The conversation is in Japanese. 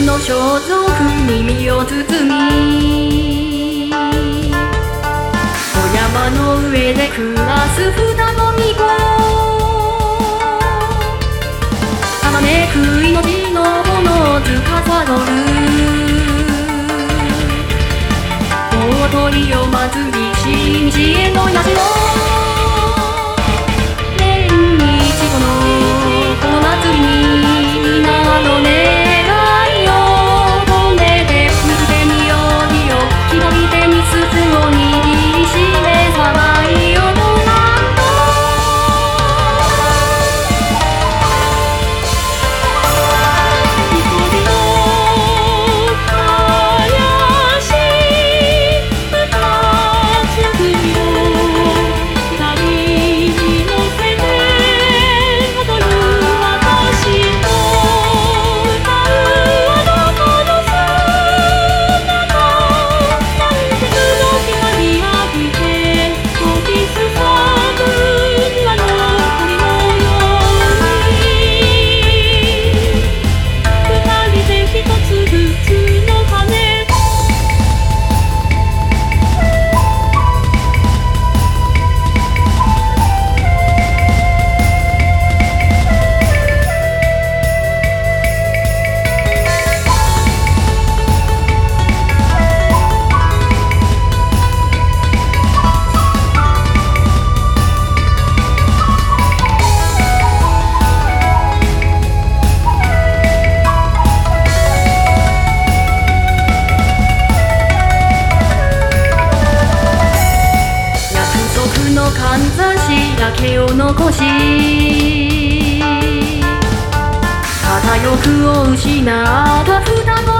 装束に身を包みお山の上で暮らす双子巫女あまねく命の炎司る大鳥を祭り信じへの矢印けを残し片翼を失った双子